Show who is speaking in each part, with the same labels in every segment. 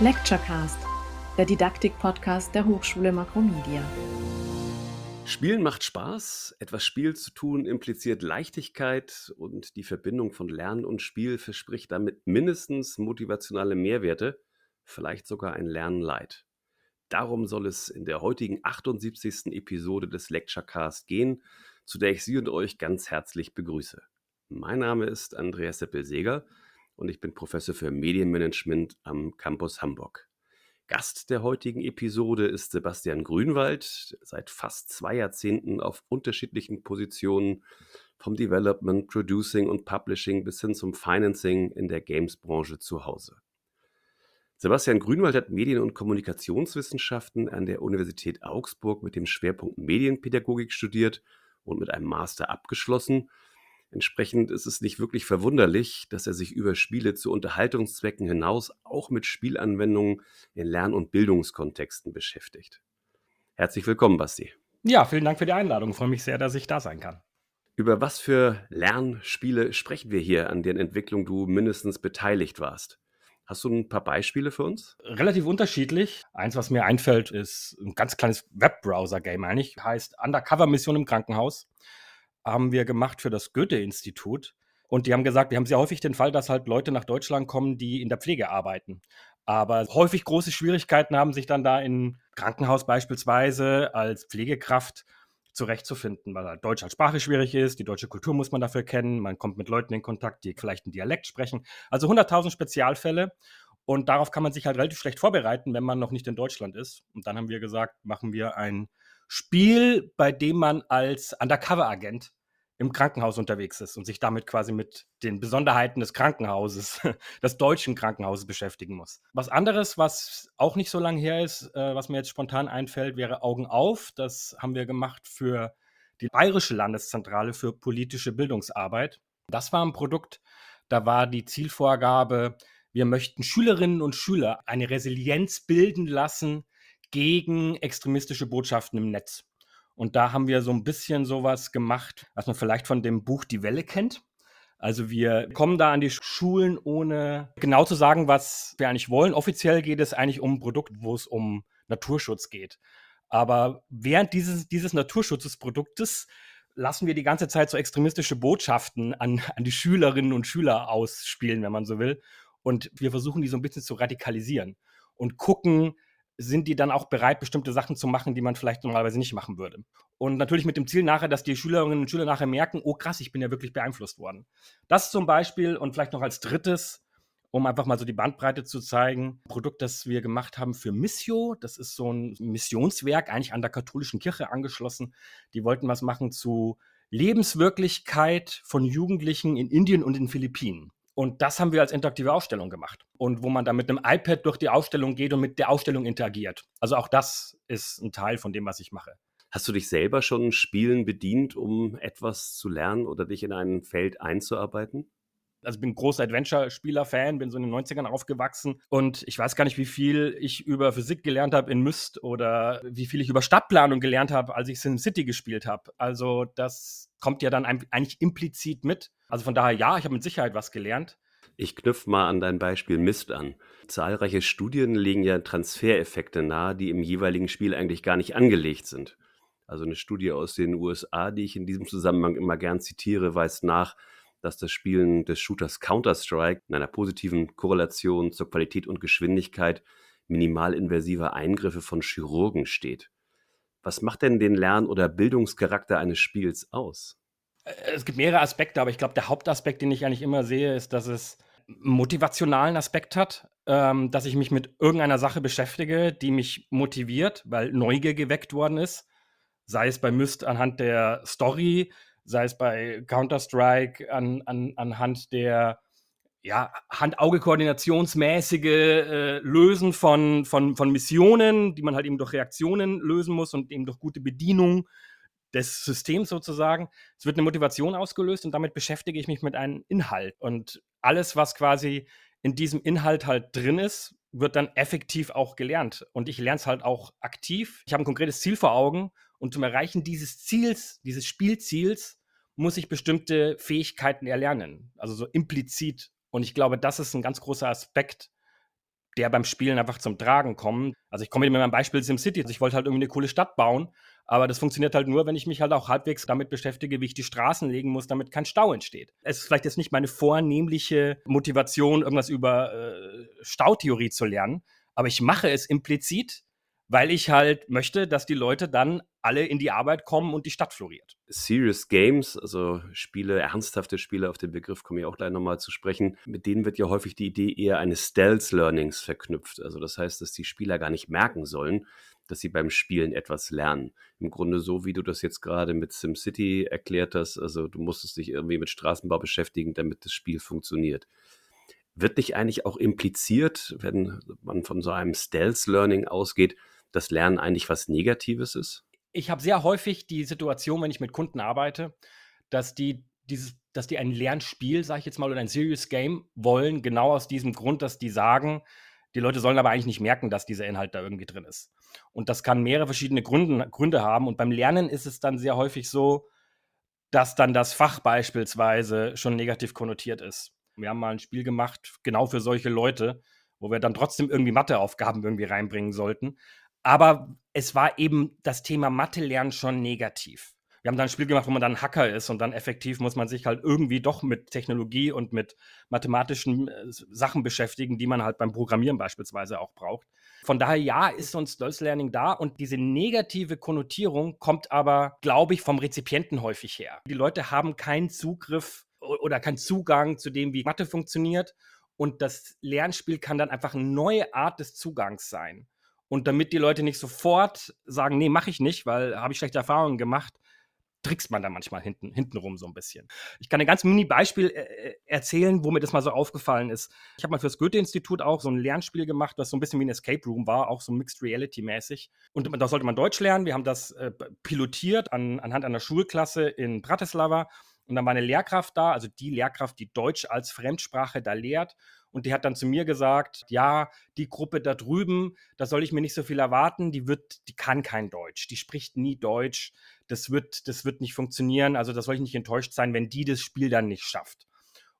Speaker 1: Lecturecast, der Didaktik-Podcast der Hochschule Makromedia.
Speaker 2: Spielen macht Spaß. Etwas Spiel zu tun impliziert Leichtigkeit und die Verbindung von Lernen und Spiel verspricht damit mindestens motivationale Mehrwerte, vielleicht sogar ein Lernleid. Darum soll es in der heutigen 78. Episode des Lecturecast gehen, zu der ich Sie und euch ganz herzlich begrüße. Mein Name ist Andreas Seppel-Seger und ich bin Professor für Medienmanagement am Campus Hamburg. Gast der heutigen Episode ist Sebastian Grünwald, seit fast zwei Jahrzehnten auf unterschiedlichen Positionen vom Development, Producing und Publishing bis hin zum Financing in der Games-Branche zu Hause. Sebastian Grünwald hat Medien- und Kommunikationswissenschaften an der Universität Augsburg mit dem Schwerpunkt Medienpädagogik studiert und mit einem Master abgeschlossen Entsprechend ist es nicht wirklich verwunderlich, dass er sich über Spiele zu Unterhaltungszwecken hinaus auch mit Spielanwendungen in Lern- und Bildungskontexten beschäftigt. Herzlich willkommen, Basti.
Speaker 3: Ja, vielen Dank für die Einladung. Ich freue mich sehr, dass ich da sein kann.
Speaker 2: Über was für Lernspiele sprechen wir hier, an deren Entwicklung du mindestens beteiligt warst? Hast du ein paar Beispiele für uns?
Speaker 3: Relativ unterschiedlich. Eins, was mir einfällt, ist ein ganz kleines Webbrowser-Game eigentlich. Heißt Undercover-Mission im Krankenhaus haben wir gemacht für das Goethe-Institut. Und die haben gesagt, wir haben sehr häufig den Fall, dass halt Leute nach Deutschland kommen, die in der Pflege arbeiten. Aber häufig große Schwierigkeiten haben, sich dann da im Krankenhaus beispielsweise als Pflegekraft zurechtzufinden, weil halt Deutsch als Sprache schwierig ist, die deutsche Kultur muss man dafür kennen, man kommt mit Leuten in Kontakt, die vielleicht einen Dialekt sprechen. Also 100.000 Spezialfälle und darauf kann man sich halt relativ schlecht vorbereiten, wenn man noch nicht in Deutschland ist. Und dann haben wir gesagt, machen wir ein Spiel, bei dem man als Undercover-Agent im Krankenhaus unterwegs ist und sich damit quasi mit den Besonderheiten des Krankenhauses, des deutschen Krankenhauses beschäftigen muss. Was anderes, was auch nicht so lange her ist, äh, was mir jetzt spontan einfällt, wäre Augen auf. Das haben wir gemacht für die Bayerische Landeszentrale für politische Bildungsarbeit. Das war ein Produkt, da war die Zielvorgabe, wir möchten Schülerinnen und Schüler eine Resilienz bilden lassen gegen extremistische Botschaften im Netz. Und da haben wir so ein bisschen sowas gemacht, was man vielleicht von dem Buch Die Welle kennt. Also wir kommen da an die Schulen, ohne genau zu sagen, was wir eigentlich wollen. Offiziell geht es eigentlich um ein Produkt, wo es um Naturschutz geht. Aber während dieses, dieses Naturschutzproduktes lassen wir die ganze Zeit so extremistische Botschaften an, an die Schülerinnen und Schüler ausspielen, wenn man so will. Und wir versuchen die so ein bisschen zu radikalisieren und gucken, sind die dann auch bereit, bestimmte Sachen zu machen, die man vielleicht normalerweise nicht machen würde. Und natürlich mit dem Ziel nachher, dass die Schülerinnen und Schüler nachher merken, oh krass, ich bin ja wirklich beeinflusst worden. Das zum Beispiel und vielleicht noch als drittes, um einfach mal so die Bandbreite zu zeigen, ein Produkt, das wir gemacht haben für Missio. Das ist so ein Missionswerk, eigentlich an der katholischen Kirche angeschlossen. Die wollten was machen zu Lebenswirklichkeit von Jugendlichen in Indien und in den Philippinen. Und das haben wir als interaktive Ausstellung gemacht. Und wo man dann mit einem iPad durch die Ausstellung geht und mit der Ausstellung interagiert. Also auch das ist ein Teil von dem, was ich mache.
Speaker 2: Hast du dich selber schon Spielen bedient, um etwas zu lernen oder dich in ein Feld einzuarbeiten?
Speaker 3: Also ich bin großer Adventure-Spieler-Fan, bin so in den 90ern aufgewachsen und ich weiß gar nicht, wie viel ich über Physik gelernt habe in Myst oder wie viel ich über Stadtplanung gelernt habe, als ich SimCity gespielt habe. Also das kommt ja dann eigentlich implizit mit. Also von daher ja, ich habe mit Sicherheit was gelernt.
Speaker 2: Ich knüpfe mal an dein Beispiel Mist an. Zahlreiche Studien legen ja Transfereffekte nahe, die im jeweiligen Spiel eigentlich gar nicht angelegt sind. Also eine Studie aus den USA, die ich in diesem Zusammenhang immer gern zitiere, weist nach, dass das Spielen des Shooters Counter-Strike in einer positiven Korrelation zur Qualität und Geschwindigkeit minimalinversiver Eingriffe von Chirurgen steht. Was macht denn den Lern- oder Bildungscharakter eines Spiels aus?
Speaker 3: Äh, es gibt mehrere Aspekte, aber ich glaube, der Hauptaspekt, den ich eigentlich immer sehe, ist, dass es einen motivationalen Aspekt hat, ähm, dass ich mich mit irgendeiner Sache beschäftige, die mich motiviert, weil Neugier geweckt worden ist. Sei es bei Myst anhand der Story, sei es bei Counter-Strike an, an, anhand der ja, Hand-Auge-Koordinationsmäßige äh, Lösen von, von, von Missionen, die man halt eben durch Reaktionen lösen muss und eben durch gute Bedienung des Systems sozusagen. Es wird eine Motivation ausgelöst und damit beschäftige ich mich mit einem Inhalt. Und alles, was quasi in diesem Inhalt halt drin ist, wird dann effektiv auch gelernt. Und ich lerne es halt auch aktiv. Ich habe ein konkretes Ziel vor Augen und zum Erreichen dieses Ziels, dieses Spielziels, muss ich bestimmte Fähigkeiten erlernen. Also so implizit. Und ich glaube, das ist ein ganz großer Aspekt, der beim Spielen einfach zum Tragen kommt. Also ich komme mit meinem Beispiel SimCity. Also ich wollte halt irgendwie eine coole Stadt bauen, aber das funktioniert halt nur, wenn ich mich halt auch halbwegs damit beschäftige, wie ich die Straßen legen muss, damit kein Stau entsteht. Es ist vielleicht jetzt nicht meine vornehmliche Motivation, irgendwas über äh, Stautheorie zu lernen, aber ich mache es implizit, weil ich halt möchte, dass die Leute dann alle in die Arbeit kommen und die Stadt floriert.
Speaker 2: Serious Games, also Spiele, ernsthafte Spiele, auf den Begriff komme ich auch gleich nochmal zu sprechen, mit denen wird ja häufig die Idee eher eines Stealth-Learnings verknüpft. Also das heißt, dass die Spieler gar nicht merken sollen, dass sie beim Spielen etwas lernen. Im Grunde so, wie du das jetzt gerade mit SimCity erklärt hast. Also du musstest dich irgendwie mit Straßenbau beschäftigen, damit das Spiel funktioniert. Wird nicht eigentlich auch impliziert, wenn man von so einem Stealth-Learning ausgeht, dass Lernen eigentlich was Negatives ist?
Speaker 3: Ich habe sehr häufig die Situation, wenn ich mit Kunden arbeite, dass die dieses, dass die ein Lernspiel, sage ich jetzt mal, oder ein Serious Game wollen, genau aus diesem Grund, dass die sagen, die Leute sollen aber eigentlich nicht merken, dass dieser Inhalt da irgendwie drin ist. Und das kann mehrere verschiedene Gründe, Gründe haben. Und beim Lernen ist es dann sehr häufig so, dass dann das Fach beispielsweise schon negativ konnotiert ist. Wir haben mal ein Spiel gemacht, genau für solche Leute, wo wir dann trotzdem irgendwie Matheaufgaben irgendwie reinbringen sollten. Aber es war eben das Thema Mathe lernen schon negativ. Wir haben dann ein Spiel gemacht, wo man dann Hacker ist und dann effektiv muss man sich halt irgendwie doch mit Technologie und mit mathematischen äh, Sachen beschäftigen, die man halt beim Programmieren beispielsweise auch braucht. Von daher, ja, ist ein Stealth Learning da und diese negative Konnotierung kommt aber, glaube ich, vom Rezipienten häufig her. Die Leute haben keinen Zugriff oder keinen Zugang zu dem, wie Mathe funktioniert und das Lernspiel kann dann einfach eine neue Art des Zugangs sein. Und damit die Leute nicht sofort sagen, nee, mache ich nicht, weil habe ich schlechte Erfahrungen gemacht, trickst man da manchmal hinten, hintenrum so ein bisschen. Ich kann ein ganz Mini-Beispiel äh, äh, erzählen, wo mir das mal so aufgefallen ist. Ich habe mal fürs Goethe-Institut auch so ein Lernspiel gemacht, das so ein bisschen wie ein Escape Room war, auch so Mixed Reality-mäßig. Und da sollte man Deutsch lernen. Wir haben das äh, pilotiert an, anhand einer Schulklasse in Bratislava. Und dann war eine Lehrkraft da, also die Lehrkraft, die Deutsch als Fremdsprache da lehrt. Und die hat dann zu mir gesagt, ja, die Gruppe da drüben, da soll ich mir nicht so viel erwarten, die wird, die kann kein Deutsch, die spricht nie Deutsch, das wird, das wird nicht funktionieren, also da soll ich nicht enttäuscht sein, wenn die das Spiel dann nicht schafft.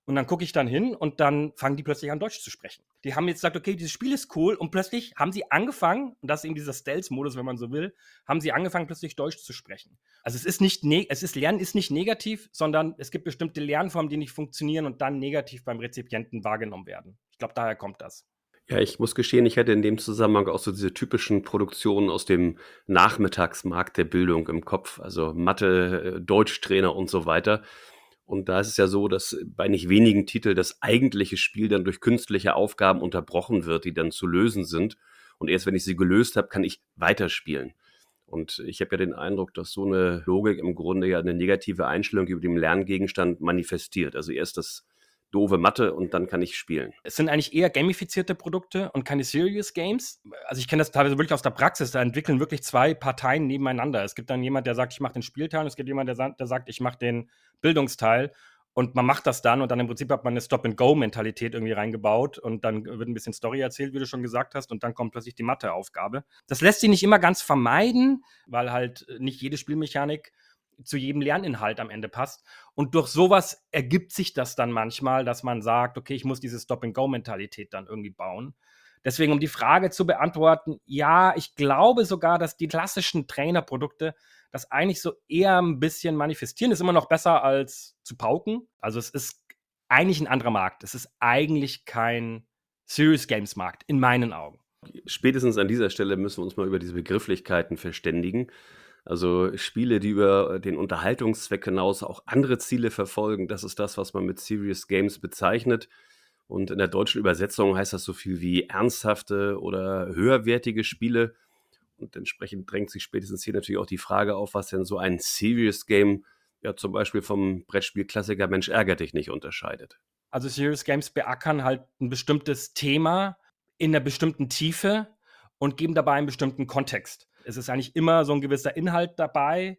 Speaker 3: Und dann gucke ich dann hin und dann fangen die plötzlich an, Deutsch zu sprechen. Die haben jetzt gesagt, okay, dieses Spiel ist cool und plötzlich haben sie angefangen, und das ist eben dieser Stealth-Modus, wenn man so will, haben sie angefangen, plötzlich Deutsch zu sprechen. Also es ist nicht, es ist, Lernen ist nicht negativ, sondern es gibt bestimmte Lernformen, die nicht funktionieren und dann negativ beim Rezipienten wahrgenommen werden. Ich glaube, daher kommt das.
Speaker 2: Ja, ich muss gestehen, ich hätte in dem Zusammenhang auch so diese typischen Produktionen aus dem Nachmittagsmarkt der Bildung im Kopf, also Mathe, äh, Deutschtrainer und so weiter. Und da ist es ja so, dass bei nicht wenigen Titeln das eigentliche Spiel dann durch künstliche Aufgaben unterbrochen wird, die dann zu lösen sind. Und erst wenn ich sie gelöst habe, kann ich weiterspielen. Und ich habe ja den Eindruck, dass so eine Logik im Grunde ja eine negative Einstellung über den Lerngegenstand manifestiert. Also erst das doofe Mathe und dann kann ich spielen.
Speaker 3: Es sind eigentlich eher gamifizierte Produkte und keine Serious Games. Also ich kenne das teilweise wirklich aus der Praxis. Da entwickeln wirklich zwei Parteien nebeneinander. Es gibt dann jemand, der sagt, ich mache den Spielteil und es gibt jemand, der, der sagt, ich mache den Bildungsteil. Und man macht das dann und dann im Prinzip hat man eine Stop-and-Go-Mentalität irgendwie reingebaut und dann wird ein bisschen Story erzählt, wie du schon gesagt hast, und dann kommt plötzlich die Matheaufgabe. Das lässt sich nicht immer ganz vermeiden, weil halt nicht jede Spielmechanik zu jedem Lerninhalt am Ende passt. Und durch sowas ergibt sich das dann manchmal, dass man sagt, okay, ich muss diese Stop-and-Go-Mentalität dann irgendwie bauen. Deswegen, um die Frage zu beantworten, ja, ich glaube sogar, dass die klassischen Trainerprodukte das eigentlich so eher ein bisschen manifestieren. Ist immer noch besser als zu pauken. Also es ist eigentlich ein anderer Markt. Es ist eigentlich kein Serious Games Markt, in meinen Augen.
Speaker 2: Spätestens an dieser Stelle müssen wir uns mal über diese Begrifflichkeiten verständigen. Also Spiele, die über den Unterhaltungszweck hinaus auch andere Ziele verfolgen, das ist das, was man mit Serious Games bezeichnet. Und in der deutschen Übersetzung heißt das so viel wie ernsthafte oder höherwertige Spiele. Und entsprechend drängt sich spätestens hier natürlich auch die Frage auf, was denn so ein Serious Game ja zum Beispiel vom Brettspiel-Klassiker Mensch ärger dich nicht unterscheidet.
Speaker 3: Also Serious Games beackern halt ein bestimmtes Thema in einer bestimmten Tiefe und geben dabei einen bestimmten Kontext es ist eigentlich immer so ein gewisser Inhalt dabei,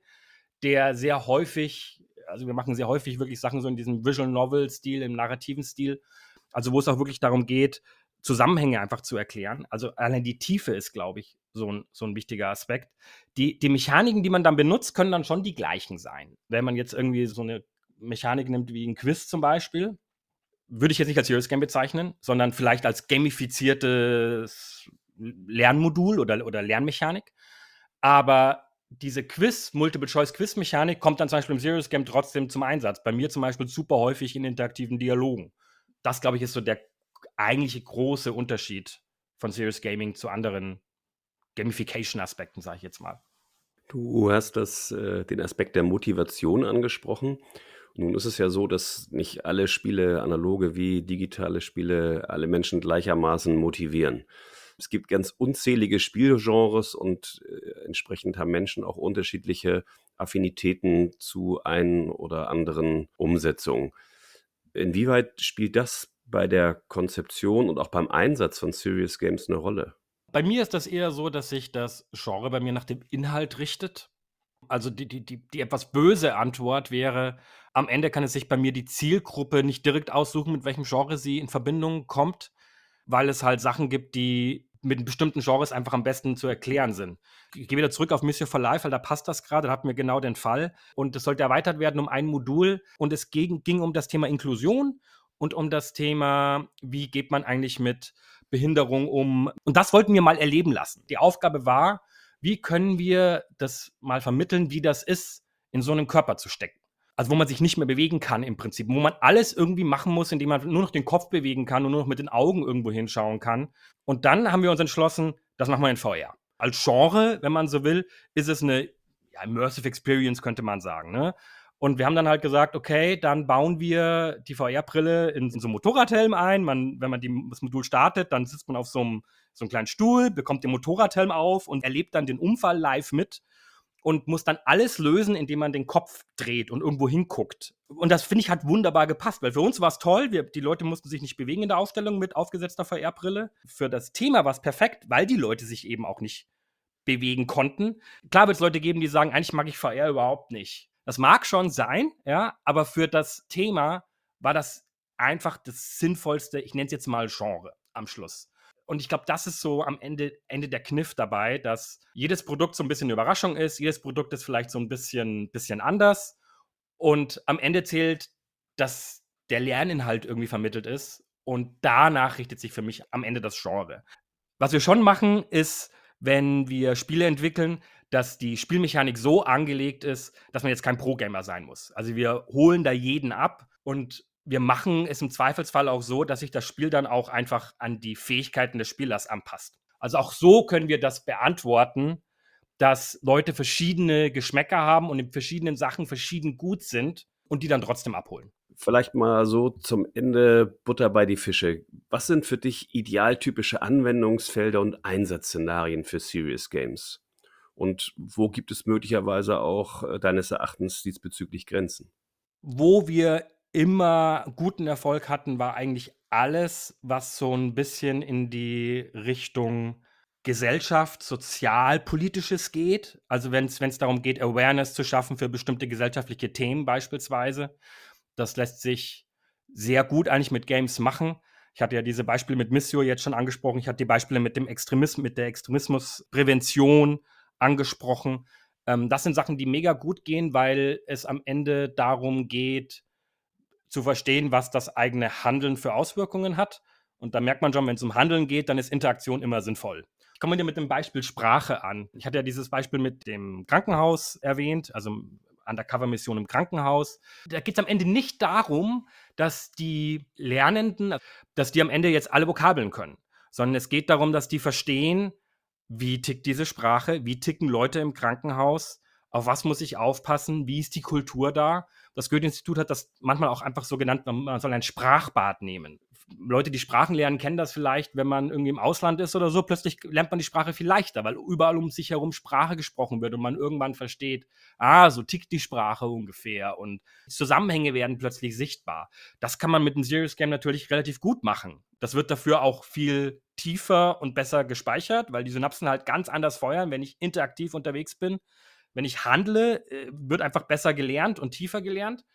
Speaker 3: der sehr häufig, also wir machen sehr häufig wirklich Sachen so in diesem Visual Novel-Stil, im narrativen Stil, also wo es auch wirklich darum geht, Zusammenhänge einfach zu erklären. Also allein die Tiefe ist, glaube ich, so ein, so ein wichtiger Aspekt. Die, die Mechaniken, die man dann benutzt, können dann schon die gleichen sein. Wenn man jetzt irgendwie so eine Mechanik nimmt wie ein Quiz zum Beispiel, würde ich jetzt nicht als Serious Game bezeichnen, sondern vielleicht als gamifiziertes Lernmodul oder, oder Lernmechanik. Aber diese Quiz, Multiple-Choice-Quiz-Mechanik kommt dann zum Beispiel im Serious Game trotzdem zum Einsatz. Bei mir zum Beispiel super häufig in interaktiven Dialogen. Das, glaube ich, ist so der eigentliche große Unterschied von Serious Gaming zu anderen Gamification-Aspekten, sage ich jetzt mal.
Speaker 2: Du hast das, äh, den Aspekt der Motivation angesprochen. Nun ist es ja so, dass nicht alle Spiele, analoge wie digitale Spiele, alle Menschen gleichermaßen motivieren. Es gibt ganz unzählige Spielgenres und äh, entsprechend haben Menschen auch unterschiedliche Affinitäten zu ein oder anderen Umsetzungen. Inwieweit spielt das bei der Konzeption und auch beim Einsatz von Serious Games eine Rolle?
Speaker 3: Bei mir ist das eher so, dass sich das Genre bei mir nach dem Inhalt richtet. Also die, die, die, die etwas böse Antwort wäre, am Ende kann es sich bei mir die Zielgruppe nicht direkt aussuchen, mit welchem Genre sie in Verbindung kommt, weil es halt Sachen gibt, die mit bestimmten Genres einfach am besten zu erklären sind. Ich gehe wieder zurück auf Mission for Life, weil da passt das gerade, da hatten wir genau den Fall. Und es sollte erweitert werden um ein Modul und es ging, ging um das Thema Inklusion und um das Thema, wie geht man eigentlich mit Behinderung um. Und das wollten wir mal erleben lassen. Die Aufgabe war, wie können wir das mal vermitteln, wie das ist, in so einen Körper zu stecken also wo man sich nicht mehr bewegen kann im Prinzip, wo man alles irgendwie machen muss, indem man nur noch den Kopf bewegen kann und nur noch mit den Augen irgendwo hinschauen kann. Und dann haben wir uns entschlossen, das machen wir in VR. Als Genre, wenn man so will, ist es eine ja, Immersive Experience, könnte man sagen. Ne? Und wir haben dann halt gesagt, okay, dann bauen wir die VR-Brille in, in, so einen Motorradhelm ein. Man, wenn man die, das Modul startet, dann sitzt man auf so einem, so einem kleinen Stuhl, bekommt den Motorradhelm auf und erlebt dann den Unfall live mit und muss dann alles lösen, indem man den Kopf dreht und irgendwo hinguckt. Und das finde ich hat wunderbar gepasst, weil für uns war es toll. Wir, die Leute mussten sich nicht bewegen in der Ausstellung mit aufgesetzter VR-Brille. Für das Thema war es perfekt, weil die Leute sich eben auch nicht bewegen konnten. Klar wird es Leute geben, die sagen, eigentlich mag ich VR überhaupt nicht. Das mag schon sein, ja, aber für das Thema war das einfach das sinnvollste, ich nenne es jetzt mal Genre am Schluss. Und ich glaube, das ist so am Ende, Ende der Kniff dabei, dass jedes Produkt so ein bisschen eine Überraschung ist, jedes Produkt ist vielleicht so ein bisschen, bisschen anders. Und am Ende zählt, dass der Lerninhalt irgendwie vermittelt ist. Und danach richtet sich für mich am Ende das Genre. Was wir schon machen, ist, wenn wir Spiele entwickeln, dass die Spielmechanik so angelegt ist, dass man jetzt kein Pro-Gamer sein muss. Also wir holen da jeden ab und wir machen es im Zweifelsfall auch so, dass sich das Spiel dann auch einfach an die Fähigkeiten des Spielers anpasst. Also auch so können wir das beantworten, dass Leute verschiedene Geschmäcker haben und in verschiedenen Sachen verschieden gut sind und die dann trotzdem abholen.
Speaker 2: Vielleicht mal so zum Ende Butter bei die Fische. Was sind für dich idealtypische Anwendungsfelder und Einsatzszenarien für Serious Games? Und wo gibt es möglicherweise auch äh, deines Erachtens diesbezüglich Grenzen?
Speaker 3: Wo wir immer guten Erfolg hatten, war eigentlich alles, was so ein bisschen in die Richtung Gesellschaft, sozialpolitisches geht. Also wenn es darum geht, Awareness zu schaffen für bestimmte gesellschaftliche Themen beispielsweise. Das lässt sich sehr gut eigentlich mit Games machen. Ich hatte ja diese Beispiele mit Missio jetzt schon angesprochen. Ich hatte die Beispiele mit dem Extremismus, mit der Extremismusprävention angesprochen. Ähm, das sind Sachen, die mega gut gehen, weil es am Ende darum geht, zu verstehen, was das eigene Handeln für Auswirkungen hat. Und da merkt man schon, wenn es um Handeln geht, dann ist Interaktion immer sinnvoll. Ich komme dir mit dem Beispiel Sprache an. Ich hatte ja dieses Beispiel mit dem Krankenhaus erwähnt, also Undercover-Mission im Krankenhaus. Da geht es am Ende nicht darum, dass die Lernenden, dass die am Ende jetzt alle Vokabeln können, sondern es geht darum, dass die verstehen, wie tickt diese Sprache, wie ticken Leute im Krankenhaus, auf was muss ich aufpassen, wie ist die Kultur da. Das Goethe-Institut hat das manchmal auch einfach so genannt, man soll ein Sprachbad nehmen. Leute, die Sprachen lernen, kennen das vielleicht, wenn man irgendwie im Ausland ist oder so. Plötzlich lernt man die Sprache viel leichter, weil überall um sich herum Sprache gesprochen wird und man irgendwann versteht, ah, so tickt die Sprache ungefähr und Zusammenhänge werden plötzlich sichtbar. Das kann man mit einem Serious Game natürlich relativ gut machen. Das wird dafür auch viel tiefer und besser gespeichert, weil die Synapsen halt ganz anders feuern, wenn ich interaktiv unterwegs bin wenn ich handle, äh, wird einfach besser gelernt und tiefer gelernt.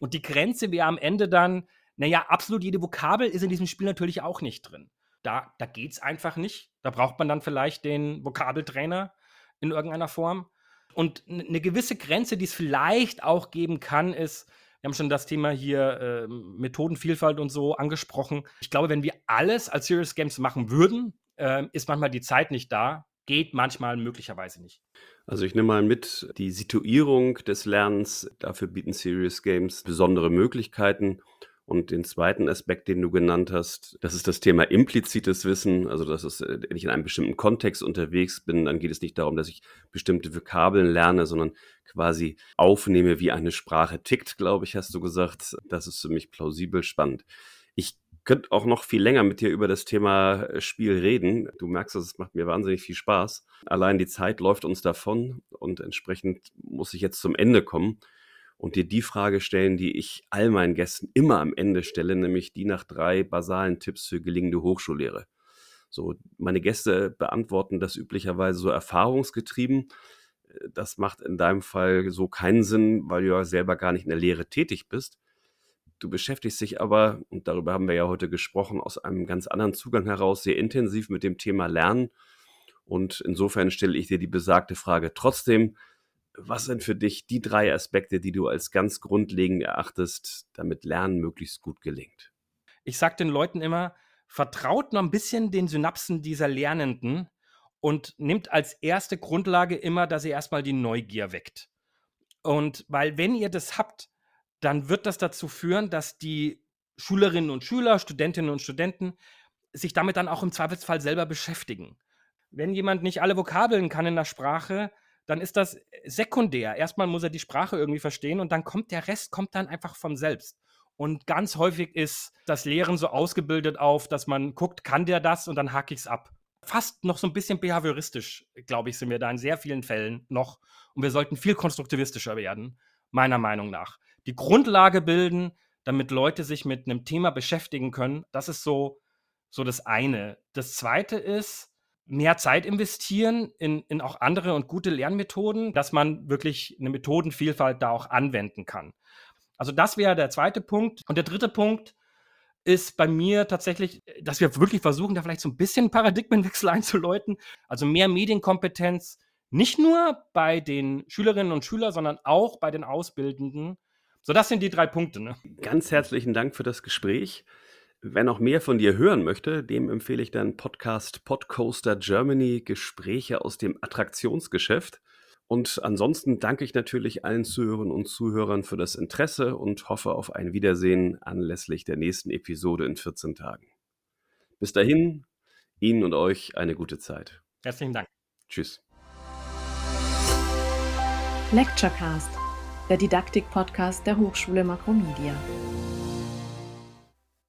Speaker 3: Und die Grenze wäre am Ende dann, naja, absolut jede Vokabel ist in diesem Spiel natürlich auch nicht drin. Da, da geht es einfach nicht. Da braucht man dann vielleicht den Vokabeltrainer in irgendeiner Form. Und eine gewisse Grenze, die es vielleicht auch geben kann, ist, Wir haben schon das Thema hier äh, Methodenvielfalt und so angesprochen. Ich glaube, wenn wir alles als Serious Games machen würden, äh, ist manchmal die Zeit nicht da. Geht manchmal möglicherweise nicht.
Speaker 2: Also ich nehme mal mit, die Situierung des Lernens, dafür bieten Serious Games besondere Möglichkeiten. Und den zweiten Aspekt, den du genannt hast, das ist das Thema implizites Wissen. Also, dass es, äh, wenn ich in einem bestimmten Kontext unterwegs bin, dann geht es nicht darum, dass ich bestimmte Vokabeln lerne, sondern quasi aufnehme, wie eine Sprache tickt, glaube ich, hast du gesagt. Das ist für mich plausibel spannend. Ich könnte auch noch viel länger mit dir über das Thema äh, Spiel reden. Du merkst, es macht mir wahnsinnig viel Spaß. Allein die Zeit läuft uns davon und entsprechend muss ich jetzt zum Ende kommen und dir die Frage stellen, die ich all meinen Gästen immer am Ende stelle, nämlich die nach drei basalen Tipps für gelingende Hochschullehre. So, meine Gäste beantworten das üblicherweise so erfahrungsgetrieben. Das macht in deinem Fall so keinen Sinn, weil du ja selber gar nicht in der Lehre tätig bist. Du beschäftigst dich aber, und darüber haben wir ja heute gesprochen, aus einem ganz anderen Zugang heraus sehr intensiv mit dem Thema Lernen. Und insofern stelle ich dir die besagte Frage trotzdem, was sind für dich die drei Aspekte, die du als ganz grundlegend erachtest, damit Lernen möglichst gut gelingt?
Speaker 3: Ich sage den Leuten immer, vertraut noch ein bisschen den Synapsen dieser Lernenden und nimmt als erste Grundlage immer, dass ihr erstmal die Neugier weckt. Und weil wenn ihr das habt, dann wird das dazu führen, dass die Schülerinnen und Schüler, Studentinnen und Studenten sich damit dann auch im Zweifelsfall selber beschäftigen. Wenn jemand nicht alle Vokabeln kann in der Sprache, dann ist das sekundär. Erstmal muss er die Sprache irgendwie verstehen und dann kommt der Rest kommt dann einfach von selbst. Und ganz häufig ist das Lehren so ausgebildet auf, dass man guckt, kann der das und dann hake ich es ab. Fast noch so ein bisschen behavioristisch, glaube ich, sind wir da in sehr vielen Fällen noch. Und wir sollten viel konstruktivistischer werden, meiner Meinung nach. Die Grundlage bilden, damit Leute sich mit einem Thema beschäftigen können, das ist so, so das eine. Das zweite ist, mehr Zeit investieren in, in auch andere und gute Lernmethoden, dass man wirklich eine Methodenvielfalt da auch anwenden kann. Also das wäre der zweite Punkt. Und der dritte Punkt ist bei mir tatsächlich, dass wir wirklich versuchen, da vielleicht so ein bisschen Paradigmenwechsel einzuläuten. Also mehr Medienkompetenz, nicht nur bei den Schülerinnen und Schülern, sondern auch bei den Auszubildenden. So, das sind die drei Punkte. Ne?
Speaker 2: Ganz herzlichen Dank für das Gespräch. Wer noch mehr von dir hören möchte, dem empfehle ich deinen Podcast Podcoaster Germany Gespräche aus dem Attraktionsgeschäft. Und ansonsten danke ich natürlich allen Zuhörern und Zuhörern für das Interesse und hoffe auf ein Wiedersehen anlässlich der nächsten Episode in 14 Tagen. Bis dahin, Ihnen und euch eine gute Zeit.
Speaker 3: Herzlichen Dank.
Speaker 2: Tschüss.
Speaker 1: Lecturecast, der Didaktik-Podcast der Hochschule Makromedia.